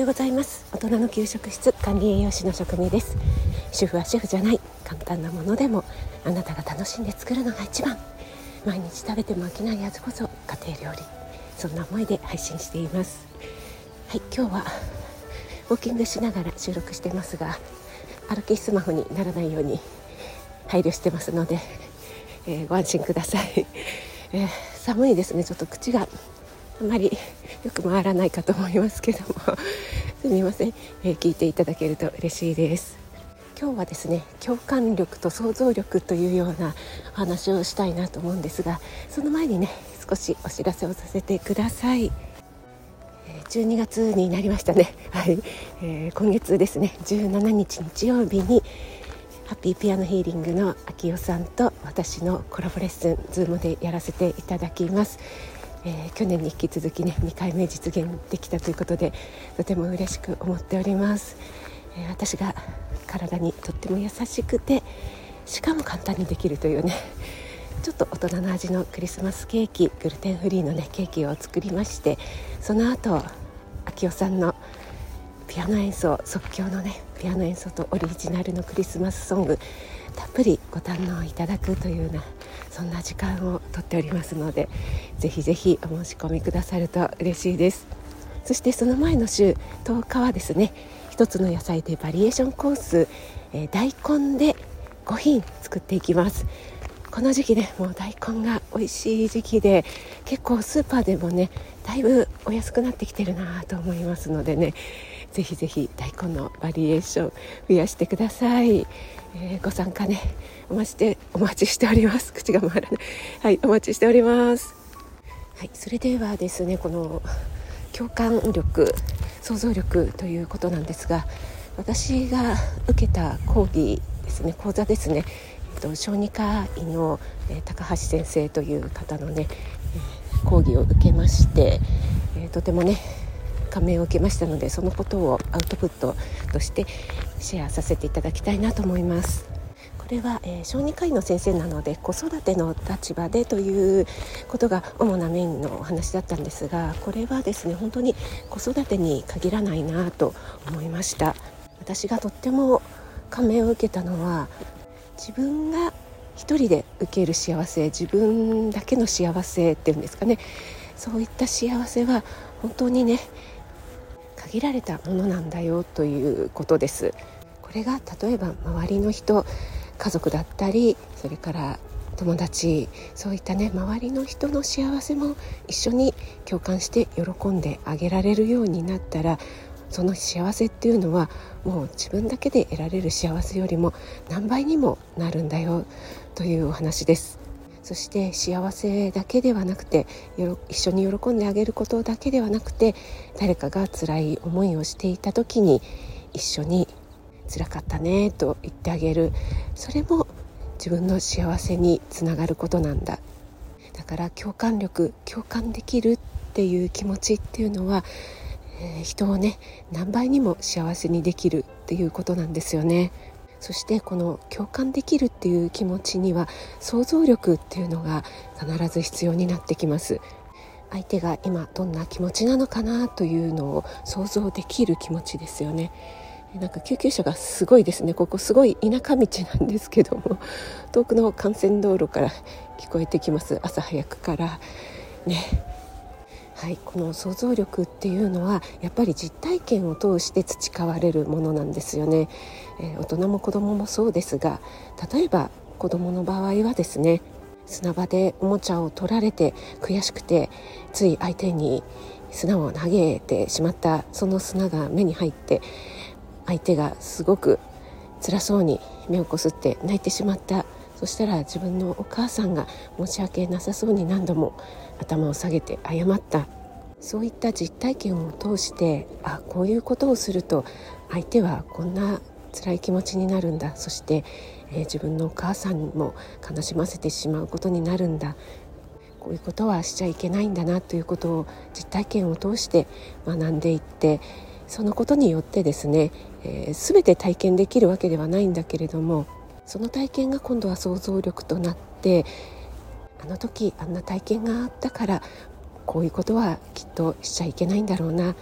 ようございます。大人の給食室管理栄養士の職味です。主婦はシェフじゃない簡単なものでもあなたが楽しんで作るのが一番。毎日食べても飽きないやつこそ家庭料理。そんな思いで配信しています。はい今日はウォーキングしながら収録してますが歩きスマホにならないように配慮してますので、えー、ご安心ください、えー、寒いですね。ちょっと口があまりよく回らないかと思いますけども。すみません、えー、聞いていただけると嬉しいです。今日はですね共感力と想像力というようなお話をしたいなと思うんですがその前にね少しお知らせをさせてください。12月になりましたね、はい。えー、今月ですね17日日曜日にハッピーピアノヒーリングの秋代さんと私のコラボレッスン Zoom でやらせていただきます。えー、去年に引き続きね2回目実現できたということでとても嬉しく思っております、えー、私が体にとっても優しくてしかも簡単にできるというねちょっと大人の味のクリスマスケーキグルテンフリーのねケーキを作りましてその後秋代さんのピアノ演奏即興のねピアノ演奏とオリジナルのクリスマスソングたっぷりご堪能いただくというようなそんな時間をとっておりますのでぜひぜひお申し込みくださると嬉しいです。そしてその前の週10日はですね1つの野菜でバリエーションコース、えー、大根で5品作っていきます。この時期ねもう大根が美味しい時期で結構スーパーでもねだいぶお安くなってきてるなと思いますのでねぜひぜひ大根のバリエーション増やしてください、えー、ご参加ね。お待ちしてお待ちしております。口が回らない。はいお待ちしております。はいそれではですねこの共感力想像力ということなんですが私が受けた講義ですね講座ですね、えっと、小児科医の、えー、高橋先生という方のね、えー、講義を受けまして、えー、とてもね感銘を受けましたのでそのことをアウトプットとしてシェアさせていただきたいなと思います。これは、えー、小児科医の先生なので子育ての立場でということが主なメインのお話だったんですがこれはですね本当に子育てに限らないなと思いました私がとっても感銘を受けたのは自分が一人で受ける幸せ自分だけの幸せっていうんですかねそういった幸せは本当にねられたものなんだよということです。これが例えば周りの人家族だったりそれから友達そういったね周りの人の幸せも一緒に共感して喜んであげられるようになったらその幸せっていうのはもう自分だけで得られる幸せよりも何倍にもなるんだよというお話です。そして幸せだけではなくて一緒に喜んであげることだけではなくて誰かが辛い思いをしていた時に一緒に辛かったねと言ってあげる。それも自分の幸せにつながることなんだ。だから共感力共感できるっていう気持ちっていうのは、えー、人をね何倍にも幸せにできるっていうことなんですよね。そしてこの共感できるっていう気持ちには想像力っていうのが必ず必要になってきます。相手が今どんな気持ちなのかなというのを想像できる気持ちですよね。なんか救急車がすごいですね。ここすごい田舎道なんですけども遠くの幹線道路から聞こえてきます。朝早くから。ね。はい、この想像力っていうのはやっぱり実体験を通して培われるものなんですよね、えー、大人も子供ももそうですが例えば子供の場合はですね砂場でおもちゃを取られて悔しくてつい相手に砂を投げてしまったその砂が目に入って相手がすごく辛そうに目をこすって泣いてしまった。そしたら自分のお母さんが申し訳なさそうに何度も頭を下げて謝った。そういった実体験を通してあこういうことをすると相手はこんな辛い気持ちになるんだ。そして、えー、自分のお母さんも悲しませてしまうことになるんだ。こういうことはしちゃいけないんだなということを実体験を通して学んでいってそのことによってですね、えー、全て体験できるわけではないんだけれどもその体験が今度は想像力となってあの時あんな体験があったからこういうことはきっとしちゃいけないんだろうな。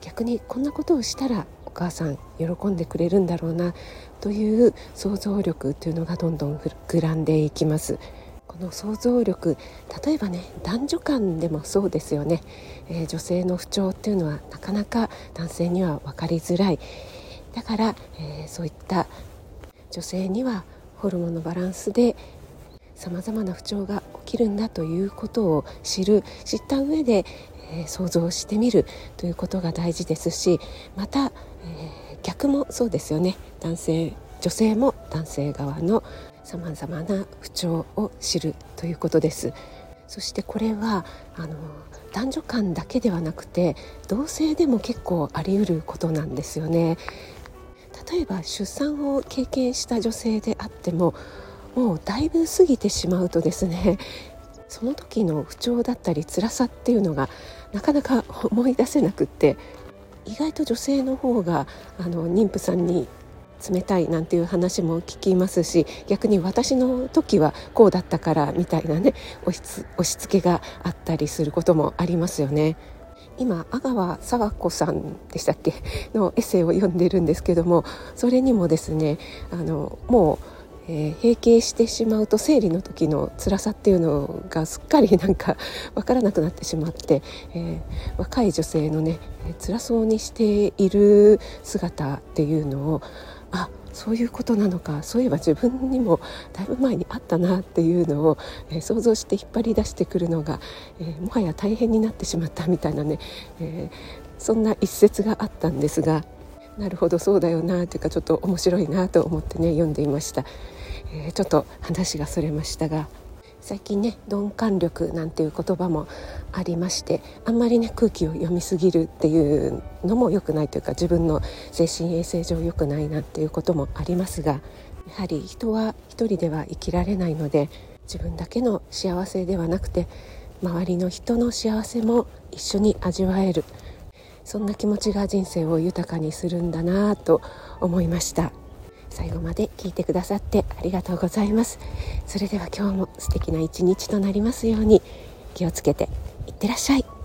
逆にこんなことをしたらお母さん喜んでくれるんだろうなという想像力というのがどんどん膨らんでいきます。この想像力例えばね男女間でもそうですよね、えー、女性の不調っていうのはなかなか男性には分かりづらい。だから、えー、そういった女性にはホルモンのバランスでさまざまな不調が起きるんだということを知る知った上で、えー、想像してみるということが大事ですしまた、えー、逆もそうですよね男性女性も男性側のさまざまな不調を知るということです。そしてこれはあの男女間だけではなくて同性でも結構あり得ることなんですよね。例えば出産を経験した女性であってももうだいぶ過ぎてしまうとですね その時の不調だったり辛さっていうのがなかなか思い出せなくって意外と女性の方があの妊婦さんに冷たいなんていう話も聞きますし逆に私の時はこうだったからみたいなね押し押し付けがあったりすることもありますよね。今阿川佐和子さんでしたっけ？のエッセイを読んでるんですけどもそれにもですねあのもうえー、閉経してしまうと生理の時の辛さっていうのがすっかりなんか分からなくなってしまって、えー、若い女性のね辛そうにしている姿っていうのをあそういうことなのかそういえば自分にもだいぶ前にあったなっていうのを、えー、想像して引っ張り出してくるのが、えー、もはや大変になってしまったみたいなね、え、そんな一節があったんですがなるほどそうだよなというかちょっと面白いなと思ってね読んでいました、えちょっと話がそれましたが最近ね鈍感力なんていう言葉もありましてあんまりね空気を読みすぎるっていうのも良くないというか自分の精神衛生上良くないなっていうこともありますがやはり人は一人では生きられないので自分だけの幸せではなくて周りの人の幸せも一緒に味わえるそんな気持ちが人生を豊かにするんだなと思いました。最後まで聞いてくださってありがとうございます。それでは今日も素敵な一日となりますように気をつけていってらっしゃい。